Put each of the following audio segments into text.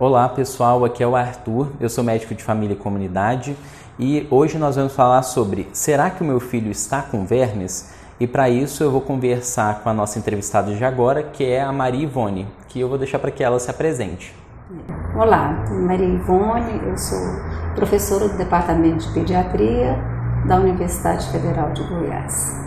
Olá pessoal, aqui é o Arthur, eu sou médico de família e comunidade e hoje nós vamos falar sobre será que o meu filho está com vermes? E para isso eu vou conversar com a nossa entrevistada de agora, que é a Maria Ivone, que eu vou deixar para que ela se apresente. Olá, Maria Ivone, eu sou professora do Departamento de Pediatria da Universidade Federal de Goiás.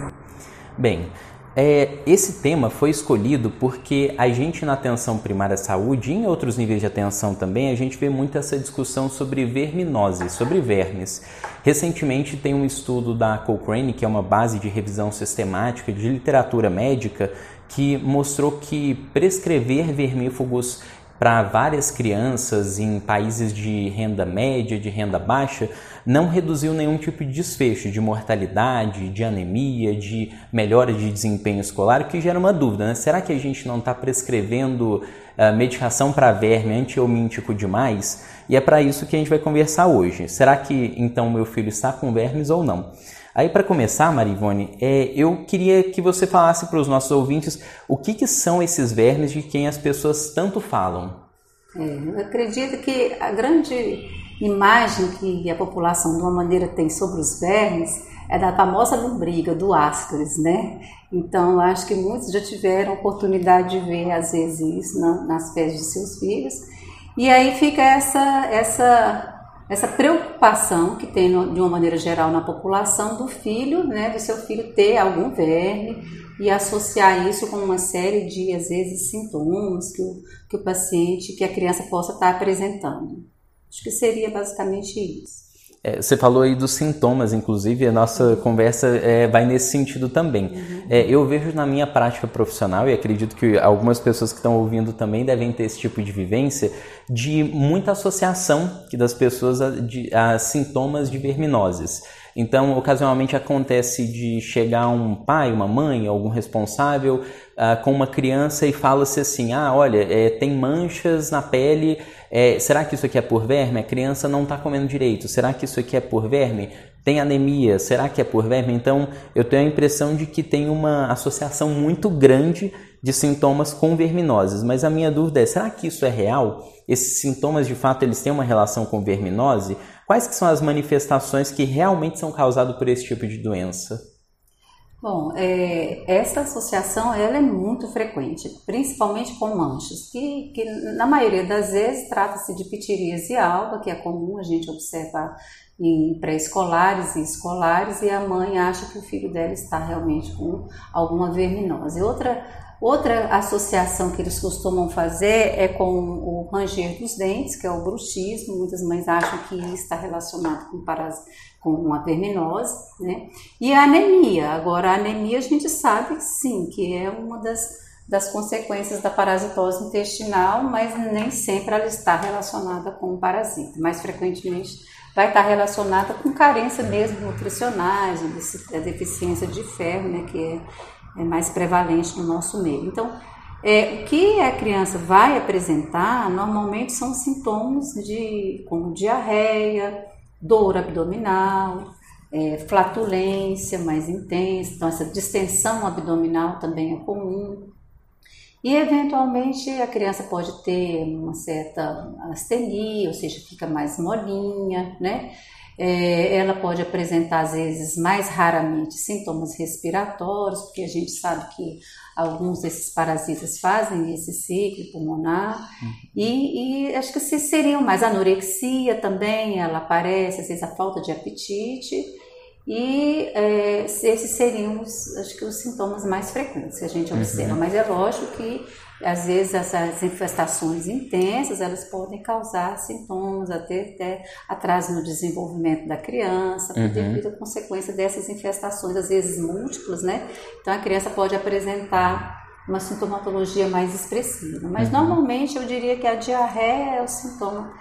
Bem, é, esse tema foi escolhido porque a gente na atenção primária à saúde e em outros níveis de atenção também, a gente vê muito essa discussão sobre verminose, sobre vermes. Recentemente tem um estudo da Cochrane, que é uma base de revisão sistemática de literatura médica, que mostrou que prescrever vermífugos para várias crianças em países de renda média, de renda baixa, não reduziu nenhum tipo de desfecho de mortalidade, de anemia, de melhora de desempenho escolar, o que gera uma dúvida, né? Será que a gente não está prescrevendo uh, medicação para verme antiomíntico demais? E é para isso que a gente vai conversar hoje. Será que então meu filho está com vermes ou não? Aí, para começar, Marivone, é, eu queria que você falasse para os nossos ouvintes o que, que, são esses vermes de quem as pessoas tanto falam. É, eu acredito que a grande imagem que a população, de uma maneira, tem sobre os vermes é da famosa lombriga, do Ascaris, né? Então, acho que muitos já tiveram oportunidade de ver, às vezes, isso nas fezes de seus filhos. E aí fica essa, essa essa preocupação que tem de uma maneira geral na população do filho, né, do seu filho ter algum verme e associar isso com uma série de às vezes sintomas que o, que o paciente, que a criança possa estar apresentando. Acho que seria basicamente isso. É, você falou aí dos sintomas, inclusive, a nossa uhum. conversa é, vai nesse sentido também. Uhum. É, eu vejo na minha prática profissional, e acredito que algumas pessoas que estão ouvindo também devem ter esse tipo de vivência, de muita associação das pessoas a, de, a sintomas de verminoses. Então, ocasionalmente acontece de chegar um pai, uma mãe, algum responsável uh, com uma criança e fala-se assim: ah, olha, é, tem manchas na pele, é, será que isso aqui é por verme? A criança não está comendo direito, será que isso aqui é por verme? Tem anemia, será que é por verme? Então, eu tenho a impressão de que tem uma associação muito grande de sintomas com verminoses, mas a minha dúvida é: será que isso é real? Esses sintomas de fato eles têm uma relação com verminose? Quais que são as manifestações que realmente são causadas por esse tipo de doença? Bom, é, essa associação ela é muito frequente, principalmente com manchas, que, que na maioria das vezes trata-se de pitiríase alba, que é comum a gente observar em pré-escolares e escolares, e a mãe acha que o filho dela está realmente com alguma verminose. Outra Outra associação que eles costumam fazer é com o ranger dos dentes, que é o bruxismo. Muitas mães acham que está relacionado com, paras... com a verminose, né? E a anemia. Agora, a anemia a gente sabe sim que é uma das, das consequências da parasitose intestinal, mas nem sempre ela está relacionada com o parasita. Mais frequentemente vai estar relacionada com carência mesmo nutricionais, a deficiência de ferro, né? Que é é mais prevalente no nosso meio. Então, é, o que a criança vai apresentar normalmente são sintomas de como diarreia, dor abdominal, é, flatulência mais intensa, então essa distensão abdominal também é comum. E eventualmente a criança pode ter uma certa astenia, ou seja, fica mais molinha, né? É, ela pode apresentar, às vezes, mais raramente, sintomas respiratórios, porque a gente sabe que alguns desses parasitas fazem esse ciclo pulmonar. Uhum. E, e, acho que se seriam mais anorexia também, ela aparece, às vezes a falta de apetite. E é, esses seriam, os, acho que, os sintomas mais frequentes que a gente observa. Uhum. Mas é lógico que, às vezes, essas infestações intensas, elas podem causar sintomas, até, até atraso no desenvolvimento da criança, uhum. devido à consequência dessas infestações, às vezes múltiplas, né? Então, a criança pode apresentar uma sintomatologia mais expressiva. Mas, uhum. normalmente, eu diria que a diarreia é o sintoma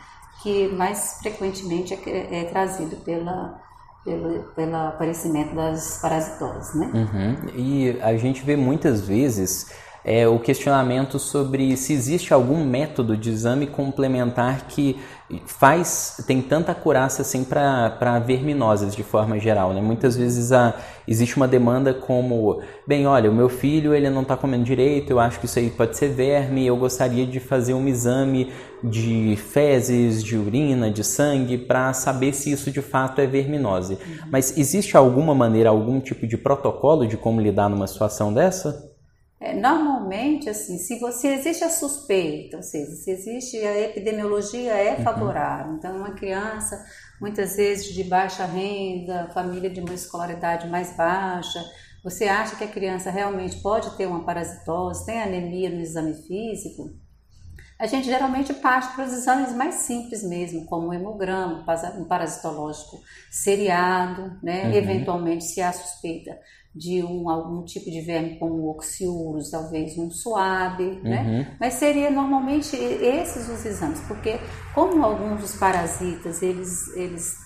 que mais frequentemente é, é trazido pela pelo, pelo aparecimento das parasitoses, né? Uhum. E a gente vê muitas vezes é o questionamento sobre se existe algum método de exame complementar que faz tem tanta acurácia assim para verminoses de forma geral, né? Muitas vezes a, existe uma demanda como, bem, olha, o meu filho ele não está comendo direito, eu acho que isso aí pode ser verme, eu gostaria de fazer um exame de fezes, de urina, de sangue para saber se isso de fato é verminose. Uhum. Mas existe alguma maneira, algum tipo de protocolo de como lidar numa situação dessa? É, normalmente, assim, se você existe a suspeita, ou seja, se existe a epidemiologia é uhum. favorável, então uma criança, muitas vezes de baixa renda, família de uma escolaridade mais baixa, você acha que a criança realmente pode ter uma parasitose, tem anemia no exame físico, a gente geralmente parte para os exames mais simples mesmo, como o hemograma, um parasitológico seriado, né? Uhum. eventualmente se há suspeita de um, algum tipo de verme como o oxiurus, talvez um suave, né? uhum. né? Mas seria normalmente esses os exames, porque como alguns dos parasitas, eles, eles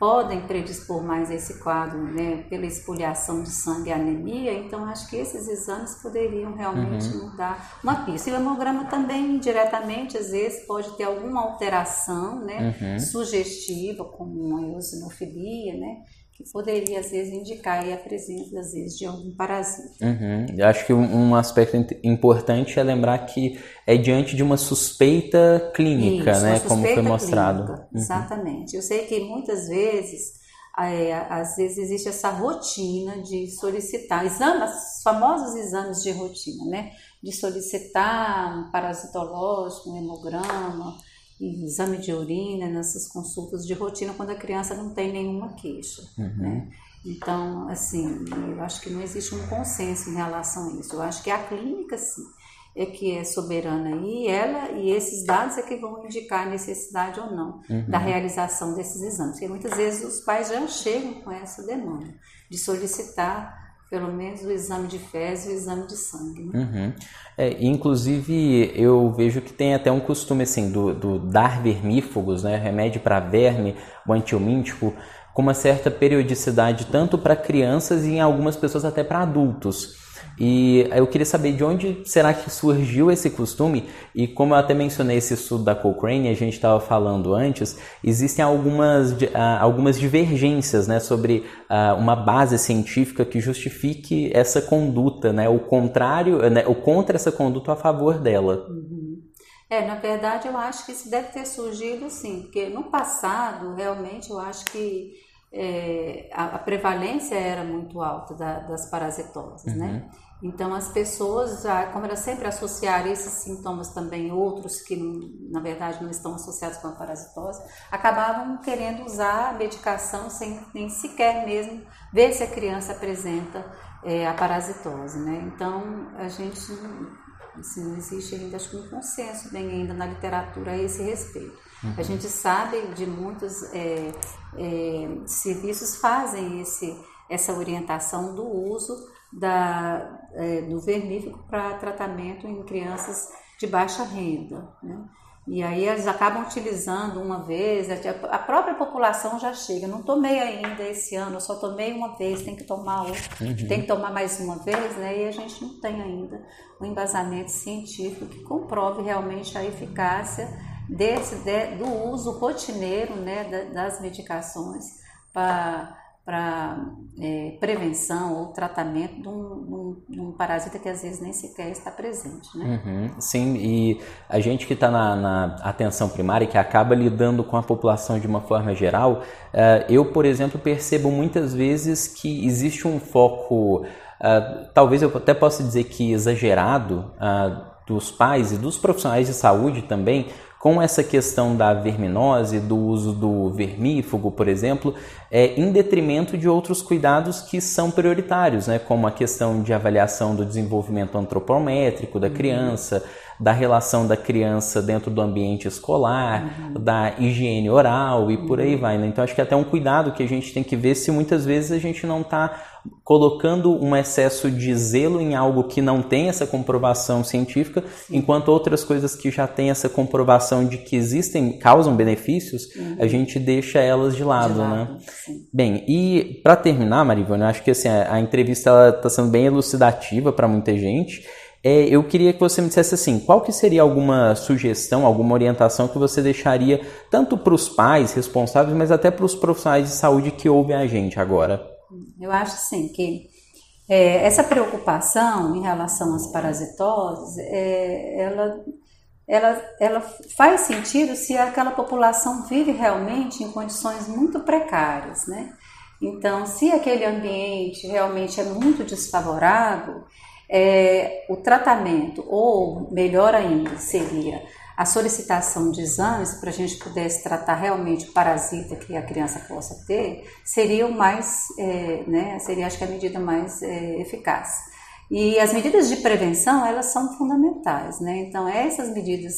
podem predispor mais esse quadro, né, pela espoliação de sangue e anemia, então acho que esses exames poderiam realmente uhum. mudar uma pista. E o hemograma também, indiretamente, às vezes, pode ter alguma alteração, né, uhum. sugestiva, como uma eosinofilia, né, que poderia, às vezes, indicar a presença, às vezes, de algum parasita. Uhum. Eu acho que um, aspecto importante é lembrar que é diante de uma suspeita clínica, Isso, né? Suspeita como foi mostrado. Uhum. Exatamente. Eu sei que muitas vezes. É, às vezes existe essa rotina de solicitar exames, famosos exames de rotina, né? De solicitar um parasitológico, um hemograma, exame de urina, nessas consultas de rotina, quando a criança não tem nenhuma queixa, uhum. né? Então, assim, eu acho que não existe um consenso em relação a isso. Eu acho que a clínica, sim, é que é soberana e ela e esses dados é que vão indicar a necessidade ou não uhum. da realização desses exames. Porque muitas vezes os pais já chegam com essa demanda de solicitar pelo menos o exame de fezes e o exame de sangue. Né? Uhum. É, inclusive, eu vejo que tem até um costume assim do, do dar vermífugos, né, remédio para verme, o antiomíntico, com uma certa periodicidade tanto para crianças e em algumas pessoas até para adultos. E eu queria saber de onde será que surgiu esse costume e como eu até mencionei esse estudo da Cochrane, a gente estava falando antes, existem algumas, algumas divergências né, sobre uma base científica que justifique essa conduta, né, o contrário, né, o contra essa conduta a favor dela. Uhum. É, na verdade eu acho que isso deve ter surgido sim, porque no passado realmente eu acho que é, a, a, prevalência era muito alta da, das parasitoses, né? uhum. né? Então, as pessoas, como elas sempre associaram esses sintomas também, outros que na verdade não estão associados com a parasitose, acabavam querendo usar a medicação sem nem sequer mesmo ver se a criança apresenta é, a parasitose, né? Então, a gente, assim, não existe ainda, acho que um consenso bem ainda na literatura a esse respeito. Uhum. A gente sabe de muitos é, é, serviços fazem esse, essa orientação do uso da, é, do vermífugo para tratamento em crianças de baixa renda. Né? E aí eles acabam utilizando uma vez, a própria população já chega, não tomei ainda esse ano, eu só tomei uma vez, tem que tomar outra, uhum. tem que tomar mais uma vez, né? E a gente não tem ainda um embasamento científico que comprove realmente a eficácia desse, de, do uso rotineiro né, das medicações para para é, prevenção ou tratamento de um, um, parasita que às vezes nem sequer está presente. Né? Uhum, sim, e a gente que está na, na, atenção primária, que acaba lidando com a população de uma forma geral, uh, eu, por exemplo, percebo muitas vezes que existe um foco, uh, talvez eu até possa dizer que exagerado, uh, dos pais e dos profissionais de saúde também com essa questão da verminose, do uso do vermífugo, por exemplo, é, em detrimento de outros cuidados que são prioritários, né, como a questão de avaliação do desenvolvimento antropométrico da uhum. criança, da relação da criança dentro do ambiente escolar, uhum. da higiene oral e uhum. por aí uhum. vai. Né? Então acho que é até um cuidado que a gente tem que ver se muitas vezes a gente não está colocando um excesso de zelo em algo que não tem essa comprovação científica, enquanto outras coisas que já têm essa comprovação de que existem, causam benefícios, uhum. a gente deixa elas de lado, de lado né? Sim. Bem, e para terminar, Marivone, eu acho que assim, a, a entrevista está sendo bem elucidativa para muita gente. É, eu queria que você me dissesse assim, qual que seria alguma sugestão, alguma orientação que você deixaria tanto para os pais responsáveis, mas até para os profissionais de saúde que ouvem a gente agora? Eu acho sim que é, essa preocupação em relação às parasitoses, é, ela, ela, ela faz sentido se aquela população vive realmente em condições muito precárias, né? Então, se aquele ambiente realmente é muito desfavorável, é, o tratamento, ou melhor ainda, seria a solicitação de exames para a gente pudesse tratar realmente o parasita que a criança possa ter, seria o mais, é, né, seria acho que a medida mais é, eficaz. E as medidas de prevenção, elas são fundamentais, né? Então, essas medidas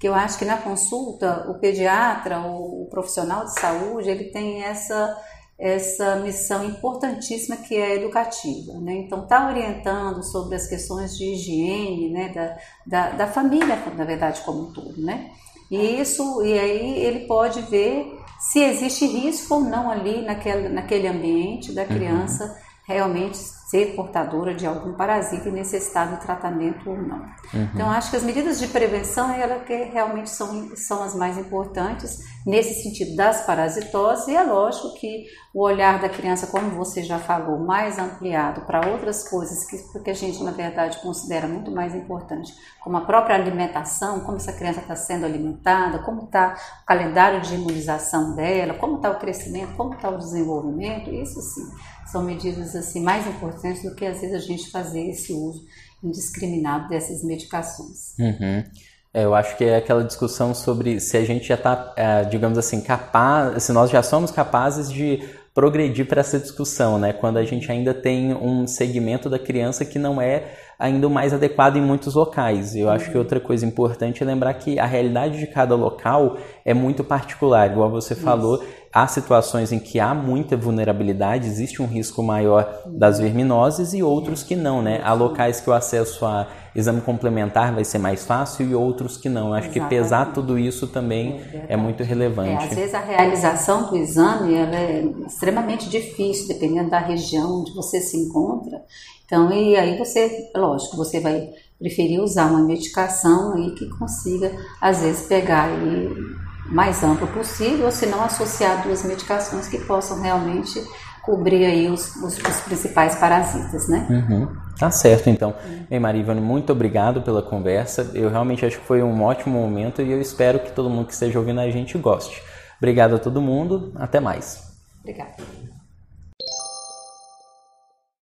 que eu acho que na consulta, o pediatra, o profissional de saúde, ele tem essa essa missão importantíssima que é educativa. Né? Então, está orientando sobre as questões de higiene né? da, da, da, família, na verdade, como um todo. Né? E isso, e aí ele pode ver se existe risco ou não ali naquele, naquele ambiente da uhum. criança uhum. realmente ser portadora de algum parasita e necessitar de tratamento ou não. Uhum. Então, acho que as medidas de prevenção elas que realmente são, são as mais importantes nesse sentido das parasitoses, e é lógico que o olhar da criança, como você já falou, mais ampliado para outras coisas que, que a gente, na verdade, considera muito mais importante, como a própria alimentação, como essa criança está sendo alimentada, como está o calendário de imunização dela, como está o crescimento, como está o desenvolvimento, isso sim são medidas assim mais importantes do que às vezes a gente fazer esse uso indiscriminado dessas medicações. Uhum. É, eu acho que é aquela discussão sobre se a gente já está, é, digamos assim, capaz, se nós já somos capazes de progredir para essa discussão, né? Quando a gente ainda tem um segmento da criança que não é ainda o mais adequado em muitos locais. Eu acho que outra coisa importante é lembrar que a realidade de cada local é muito particular, igual você Isso. Há situações em que há muita vulnerabilidade, existe um risco maior das verminoses e outros que não, né? Há locais que o acesso a exame complementar vai ser mais fácil e outros que não. Eu acho Exatamente. que pesar tudo isso também é, é muito relevante. É, às vezes a realização do exame é extremamente difícil, dependendo da região onde você se encontra. Então, e aí você, lógico, você vai preferir usar uma medicação aí que consiga, às vezes, pegar aí mais amplo possível, ou se não associar duas medicações que possam realmente cobrir aí os, os, os principais parasitas, né? Uhum. Tá certo, então. Uhum. Ei, Marivane, muito obrigado pela conversa. Eu realmente acho que foi um ótimo momento e eu espero que todo mundo que esteja ouvindo a gente goste. Obrigado a todo mundo. Até mais. Obrigada.